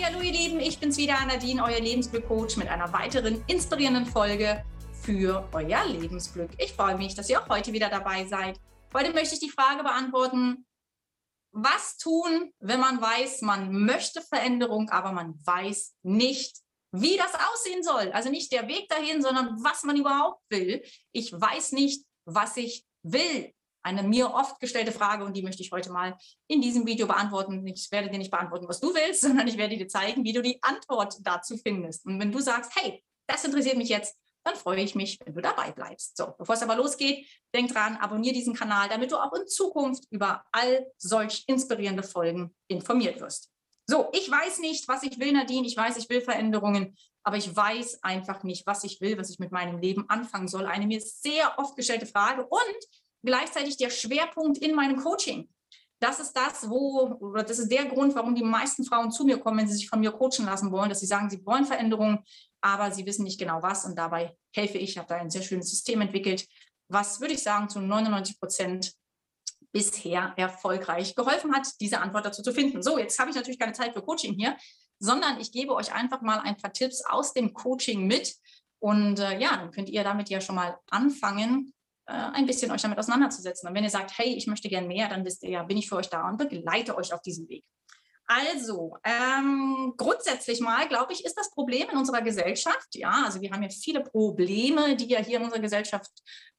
Hallo ihr Lieben, ich bin's wieder, Nadine, euer Lebensglück-Coach mit einer weiteren inspirierenden Folge für euer Lebensglück. Ich freue mich, dass ihr auch heute wieder dabei seid. Heute möchte ich die Frage beantworten, was tun, wenn man weiß, man möchte Veränderung, aber man weiß nicht, wie das aussehen soll. Also nicht der Weg dahin, sondern was man überhaupt will. Ich weiß nicht, was ich will eine mir oft gestellte Frage und die möchte ich heute mal in diesem Video beantworten. Ich werde dir nicht beantworten, was du willst, sondern ich werde dir zeigen, wie du die Antwort dazu findest. Und wenn du sagst, hey, das interessiert mich jetzt, dann freue ich mich, wenn du dabei bleibst. So, bevor es aber losgeht, denk dran, abonniere diesen Kanal, damit du auch in Zukunft über all solch inspirierende Folgen informiert wirst. So, ich weiß nicht, was ich will, Nadine. Ich weiß, ich will Veränderungen, aber ich weiß einfach nicht, was ich will, was ich mit meinem Leben anfangen soll. Eine mir sehr oft gestellte Frage und gleichzeitig der Schwerpunkt in meinem Coaching. Das ist das, wo, oder das ist der Grund, warum die meisten Frauen zu mir kommen, wenn sie sich von mir coachen lassen wollen, dass sie sagen, sie wollen Veränderungen, aber sie wissen nicht genau was. Und dabei helfe ich. Ich habe da ein sehr schönes System entwickelt, was, würde ich sagen, zu 99 Prozent bisher erfolgreich geholfen hat, diese Antwort dazu zu finden. So, jetzt habe ich natürlich keine Zeit für Coaching hier, sondern ich gebe euch einfach mal ein paar Tipps aus dem Coaching mit. Und äh, ja, dann könnt ihr damit ja schon mal anfangen, ein bisschen euch damit auseinanderzusetzen. Und wenn ihr sagt, hey, ich möchte gern mehr, dann wisst ihr ja, bin ich für euch da und begleite euch auf diesem Weg. Also, ähm, grundsätzlich mal, glaube ich, ist das Problem in unserer Gesellschaft, ja, also wir haben ja viele Probleme, die ja hier in unserer Gesellschaft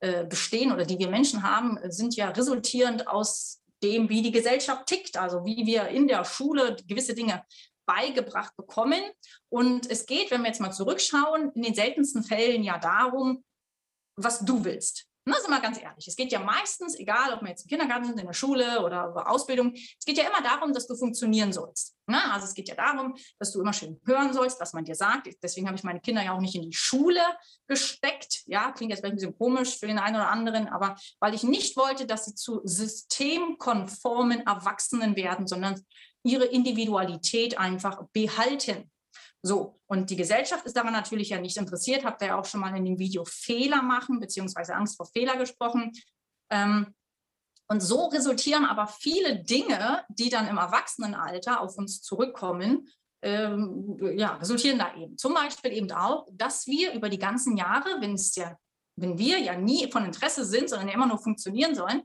äh, bestehen oder die wir Menschen haben, sind ja resultierend aus dem, wie die Gesellschaft tickt, also wie wir in der Schule gewisse Dinge beigebracht bekommen. Und es geht, wenn wir jetzt mal zurückschauen, in den seltensten Fällen ja darum, was du willst. Na, sind wir ganz ehrlich. Es geht ja meistens, egal ob wir jetzt im Kindergarten sind, in der Schule oder über Ausbildung, es geht ja immer darum, dass du funktionieren sollst. Na, also es geht ja darum, dass du immer schön hören sollst, was man dir sagt. Deswegen habe ich meine Kinder ja auch nicht in die Schule gesteckt. Ja, klingt jetzt vielleicht ein bisschen komisch für den einen oder anderen, aber weil ich nicht wollte, dass sie zu systemkonformen Erwachsenen werden, sondern ihre Individualität einfach behalten. So, und die Gesellschaft ist daran natürlich ja nicht interessiert. Habt ihr ja auch schon mal in dem Video Fehler machen, beziehungsweise Angst vor Fehler gesprochen. Ähm, und so resultieren aber viele Dinge, die dann im Erwachsenenalter auf uns zurückkommen, ähm, ja, resultieren da eben. Zum Beispiel eben auch, dass wir über die ganzen Jahre, wenn es ja, wenn wir ja nie von Interesse sind, sondern immer nur funktionieren sollen,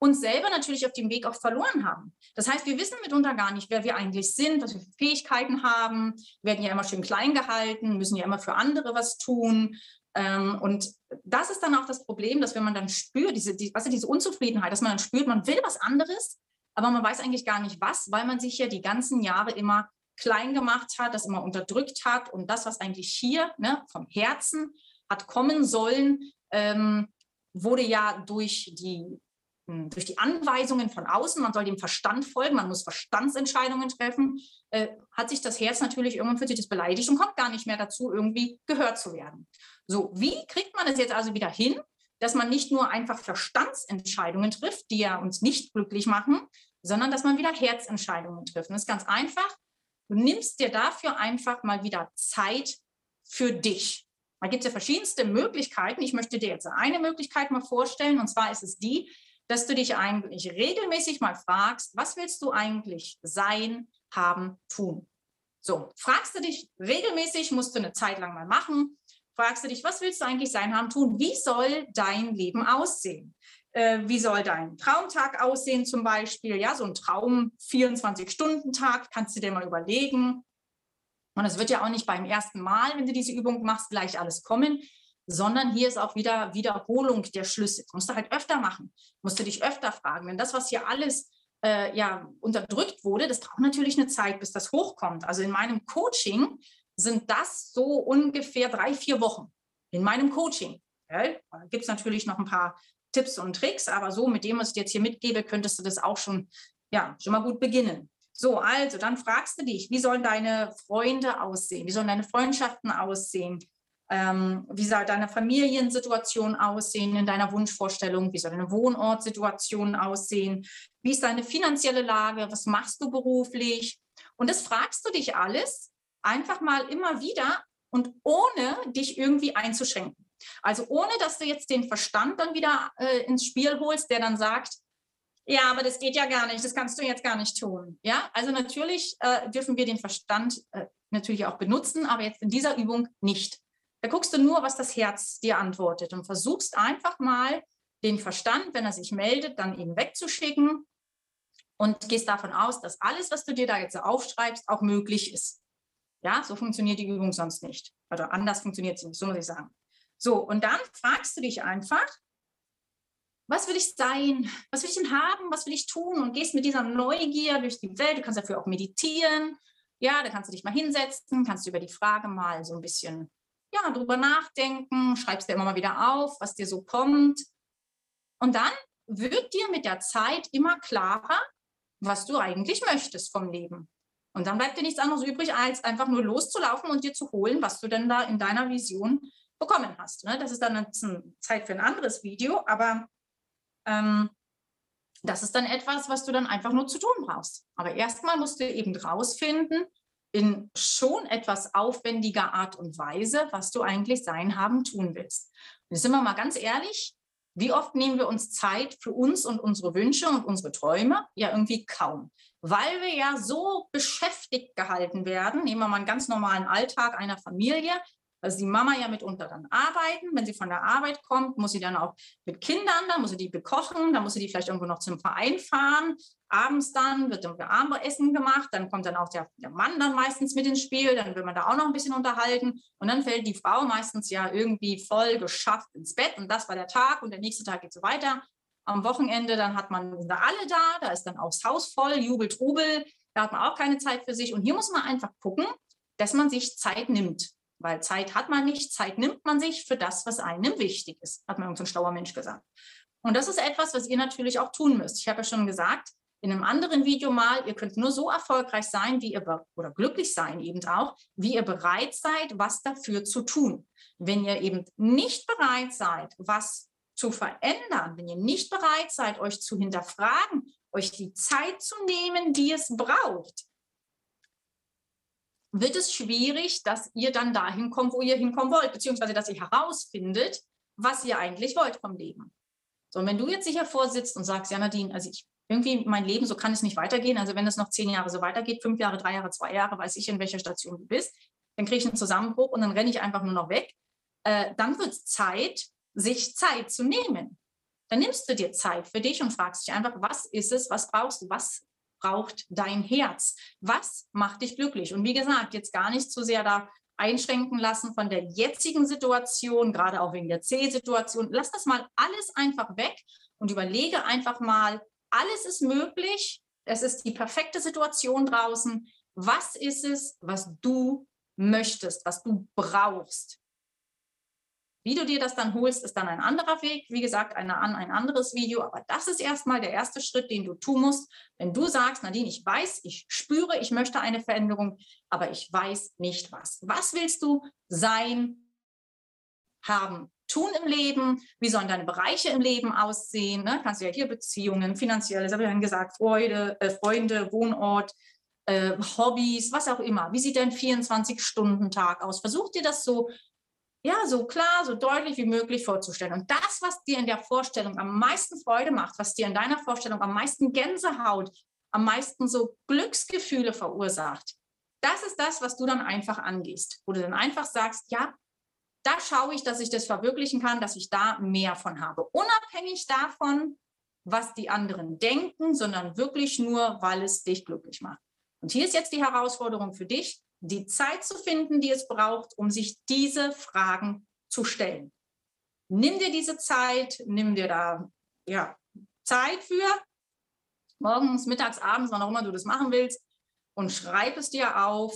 uns selber natürlich auf dem Weg auch verloren haben. Das heißt, wir wissen mitunter gar nicht, wer wir eigentlich sind, was wir für Fähigkeiten haben, werden ja immer schön klein gehalten, müssen ja immer für andere was tun. Ähm, und das ist dann auch das Problem, dass wenn man dann spürt, diese, die, also diese Unzufriedenheit, dass man dann spürt, man will was anderes, aber man weiß eigentlich gar nicht was, weil man sich ja die ganzen Jahre immer klein gemacht hat, das immer unterdrückt hat und das, was eigentlich hier ne, vom Herzen hat kommen sollen, ähm, wurde ja durch die durch die Anweisungen von außen, man soll dem Verstand folgen, man muss Verstandsentscheidungen treffen, äh, hat sich das Herz natürlich irgendwann für sich das beleidigt und kommt gar nicht mehr dazu, irgendwie gehört zu werden. So, wie kriegt man es jetzt also wieder hin, dass man nicht nur einfach Verstandsentscheidungen trifft, die ja uns nicht glücklich machen, sondern dass man wieder Herzentscheidungen trifft. Und das ist ganz einfach. Du nimmst dir dafür einfach mal wieder Zeit für dich. Da gibt es ja verschiedenste Möglichkeiten. Ich möchte dir jetzt eine Möglichkeit mal vorstellen, und zwar ist es die, dass du dich eigentlich regelmäßig mal fragst, was willst du eigentlich sein, haben, tun? So, fragst du dich regelmäßig, musst du eine Zeit lang mal machen, fragst du dich, was willst du eigentlich sein, haben, tun? Wie soll dein Leben aussehen? Äh, wie soll dein Traumtag aussehen zum Beispiel? Ja, so ein Traum 24-Stunden-Tag, kannst du dir mal überlegen. Und es wird ja auch nicht beim ersten Mal, wenn du diese Übung machst, gleich alles kommen, sondern hier ist auch wieder Wiederholung der Schlüsse. Das musst du halt öfter machen, musst du dich öfter fragen. Denn das, was hier alles äh, ja, unterdrückt wurde, das braucht natürlich eine Zeit, bis das hochkommt. Also in meinem Coaching sind das so ungefähr drei, vier Wochen. In meinem Coaching. Ja, gibt es natürlich noch ein paar Tipps und Tricks, aber so mit dem, was ich jetzt hier mitgebe, könntest du das auch schon, ja, schon mal gut beginnen. So, also dann fragst du dich, wie sollen deine Freunde aussehen? Wie sollen deine Freundschaften aussehen? Ähm, wie soll deine Familiensituation aussehen in deiner Wunschvorstellung? Wie soll deine Wohnortsituation aussehen? Wie ist deine finanzielle Lage? Was machst du beruflich? Und das fragst du dich alles einfach mal immer wieder und ohne dich irgendwie einzuschränken. Also ohne, dass du jetzt den Verstand dann wieder äh, ins Spiel holst, der dann sagt, Ja, aber das geht ja gar nicht. Das kannst du jetzt gar nicht tun. Ja, also natürlich äh, dürfen wir den Verstand äh, natürlich auch benutzen, aber jetzt in dieser Übung nicht. Da guckst du nur, was das Herz dir antwortet und versuchst einfach mal den Verstand, wenn er sich meldet, dann eben wegzuschicken und gehst davon aus, dass alles, was du dir da jetzt aufschreibst, auch möglich ist. Ja, so funktioniert die Übung sonst nicht. Oder anders funktioniert sie nicht, so muss ich sagen. So, und dann fragst du dich einfach, was will ich sein? Was will ich denn haben? Was will ich tun? Und gehst mit dieser Neugier durch die Welt. Du kannst dafür auch meditieren. Ja, da kannst du dich mal hinsetzen, kannst du über die Frage mal so ein bisschen ja, drüber nachdenken, schreibst dir immer mal wieder auf, was dir so kommt. Und dann wird dir mit der Zeit immer klarer, was du eigentlich möchtest vom Leben. Und dann bleibt dir nichts anderes übrig, als einfach nur loszulaufen und dir zu holen, was du denn da in deiner Vision bekommen hast. Ne? Das ist dann eine Zeit für ein anderes Video, aber ähm, das ist dann etwas, was du dann einfach nur zu tun brauchst. Aber erstmal musst du eben rausfinden, in schon etwas aufwendiger Art und Weise, was du eigentlich sein, haben, tun willst. Und jetzt sind wir mal ganz ehrlich, wie oft nehmen wir uns Zeit für uns und unsere Wünsche und unsere Träume? Ja, irgendwie kaum. Weil wir ja so beschäftigt gehalten werden. Nehmen wir mal einen ganz normalen Alltag einer Familie. Also die Mama ja mitunter dann arbeiten. Wenn sie von der Arbeit kommt, muss sie dann auch mit Kindern, dann muss sie die bekochen, dann muss sie die vielleicht irgendwo noch zum Verein fahren. Abends dann wird dann Abendessen gemacht, dann kommt dann auch der, der Mann dann meistens mit ins Spiel, dann will man da auch noch ein bisschen unterhalten und dann fällt die Frau meistens ja irgendwie voll geschafft ins Bett und das war der Tag und der nächste Tag geht so weiter. Am Wochenende, dann hat man da alle da, da ist dann auch das Haus voll, Jubel, Trubel, da hat man auch keine Zeit für sich und hier muss man einfach gucken, dass man sich Zeit nimmt. Weil Zeit hat man nicht, Zeit nimmt man sich für das, was einem wichtig ist, hat mir irgendein so schlauer Mensch gesagt. Und das ist etwas, was ihr natürlich auch tun müsst. Ich habe ja schon gesagt, in einem anderen Video mal, ihr könnt nur so erfolgreich sein, wie ihr oder glücklich sein eben auch, wie ihr bereit seid, was dafür zu tun. Wenn ihr eben nicht bereit seid, was zu verändern, wenn ihr nicht bereit seid, euch zu hinterfragen, euch die Zeit zu nehmen, die es braucht, wird es schwierig, dass ihr dann dahin kommt, wo ihr hinkommen wollt, beziehungsweise dass ihr herausfindet, was ihr eigentlich wollt vom Leben. So, und wenn du jetzt sicher vorsitzt und sagst, ja, Nadine, also ich irgendwie mein Leben, so kann es nicht weitergehen. Also wenn es noch zehn Jahre so weitergeht, fünf Jahre, drei Jahre, zwei Jahre, weiß ich, in welcher Station du bist, dann kriege ich einen Zusammenbruch und dann renne ich einfach nur noch weg. Äh, dann wird es Zeit, sich Zeit zu nehmen. Dann nimmst du dir Zeit für dich und fragst dich einfach, was ist es, was brauchst du, was braucht dein Herz? Was macht dich glücklich? Und wie gesagt, jetzt gar nicht zu sehr da einschränken lassen von der jetzigen Situation, gerade auch wegen der C-Situation. Lass das mal alles einfach weg und überlege einfach mal, alles ist möglich. Es ist die perfekte Situation draußen. Was ist es, was du möchtest, was du brauchst? Wie du dir das dann holst, ist dann ein anderer Weg. Wie gesagt, eine, ein anderes Video. Aber das ist erstmal der erste Schritt, den du tun musst. Wenn du sagst, Nadine, ich weiß, ich spüre, ich möchte eine Veränderung, aber ich weiß nicht was. Was willst du sein, haben, tun im Leben? Wie sollen deine Bereiche im Leben aussehen? Ne? Kannst du ja hier Beziehungen, finanzielles, habe ich ja gesagt, Freude, äh, Freunde, Wohnort, äh, Hobbys, was auch immer. Wie sieht dein 24-Stunden-Tag aus? Versuch dir das so ja, so klar, so deutlich wie möglich vorzustellen. Und das, was dir in der Vorstellung am meisten Freude macht, was dir in deiner Vorstellung am meisten Gänsehaut, am meisten so Glücksgefühle verursacht, das ist das, was du dann einfach angehst, wo du dann einfach sagst, ja, da schaue ich, dass ich das verwirklichen kann, dass ich da mehr von habe. Unabhängig davon, was die anderen denken, sondern wirklich nur, weil es dich glücklich macht. Und hier ist jetzt die Herausforderung für dich, die Zeit zu finden, die es braucht, um sich diese Fragen zu stellen. Nimm dir diese Zeit, nimm dir da ja, Zeit für, morgens, mittags, abends, wann auch immer du das machen willst, und schreib es dir auf,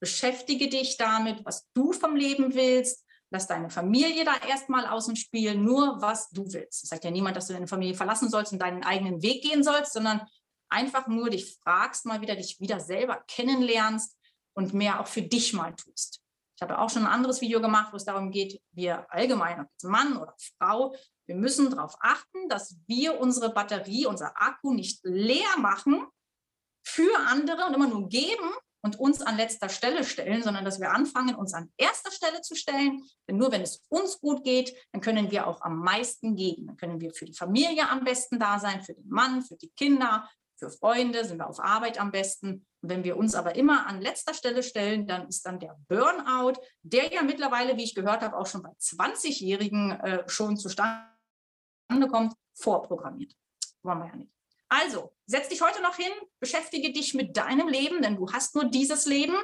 beschäftige dich damit, was du vom Leben willst, lass deine Familie da erstmal außen spielen, nur was du willst. Es sagt ja niemand, dass du deine Familie verlassen sollst und deinen eigenen Weg gehen sollst, sondern einfach nur dich fragst, mal wieder dich wieder selber kennenlernst und mehr auch für dich mal tust. Ich habe auch schon ein anderes Video gemacht, wo es darum geht, wir allgemein, ob Mann oder Frau, wir müssen darauf achten, dass wir unsere Batterie, unser Akku nicht leer machen für andere und immer nur geben und uns an letzter Stelle stellen, sondern dass wir anfangen, uns an erster Stelle zu stellen. Denn nur wenn es uns gut geht, dann können wir auch am meisten geben. Dann können wir für die Familie am besten da sein, für den Mann, für die Kinder, für Freunde, sind wir auf Arbeit am besten. Und wenn wir uns aber immer an letzter Stelle stellen, dann ist dann der Burnout, der ja mittlerweile, wie ich gehört habe, auch schon bei 20-Jährigen äh, schon zustande kommt, vorprogrammiert. Wollen wir ja nicht. Also, setz dich heute noch hin, beschäftige dich mit deinem Leben, denn du hast nur dieses Leben.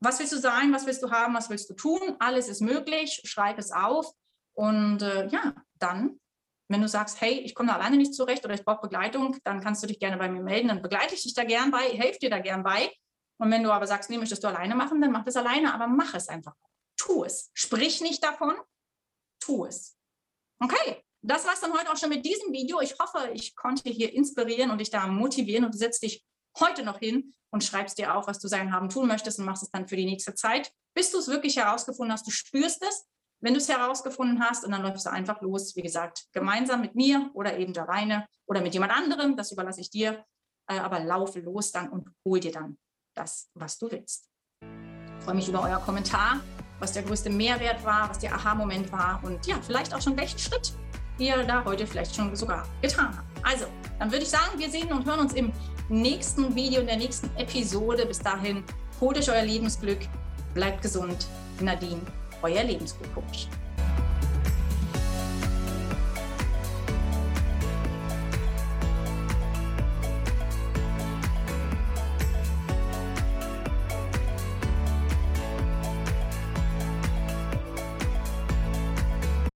Was willst du sein? Was willst du haben? Was willst du tun? Alles ist möglich. Schreib es auf. Und äh, ja, dann, wenn du sagst, hey, ich komme da alleine nicht zurecht oder ich brauche Begleitung, dann kannst du dich gerne bei mir melden. Dann begleite ich dich da gern bei, helfe dir da gern bei. Und wenn du aber sagst, nee, möchtest du alleine machen, dann mach das alleine, aber mach es einfach. Tu es. Sprich nicht davon, tu es. Okay, das war es dann heute auch schon mit diesem Video. Ich hoffe, ich konnte hier inspirieren und dich da motivieren und du setzt dich heute noch hin und schreibst dir auf, was du sein haben tun möchtest und machst es dann für die nächste Zeit, bis du es wirklich herausgefunden hast. Du spürst es, wenn du es herausgefunden hast und dann läufst du einfach los, wie gesagt, gemeinsam mit mir oder eben alleine oder mit jemand anderem, das überlasse ich dir, äh, aber laufe los dann und hol dir dann das, was du willst. Ich freue mich über euer Kommentar, was der größte Mehrwert war, was der Aha-Moment war und ja, vielleicht auch schon welchen Schritt ihr da heute vielleicht schon sogar getan habt. Also, dann würde ich sagen, wir sehen und hören uns im nächsten Video, in der nächsten Episode. Bis dahin, holt euch euer Lebensglück, bleibt gesund. Nadine, euer Lebensglückcoach.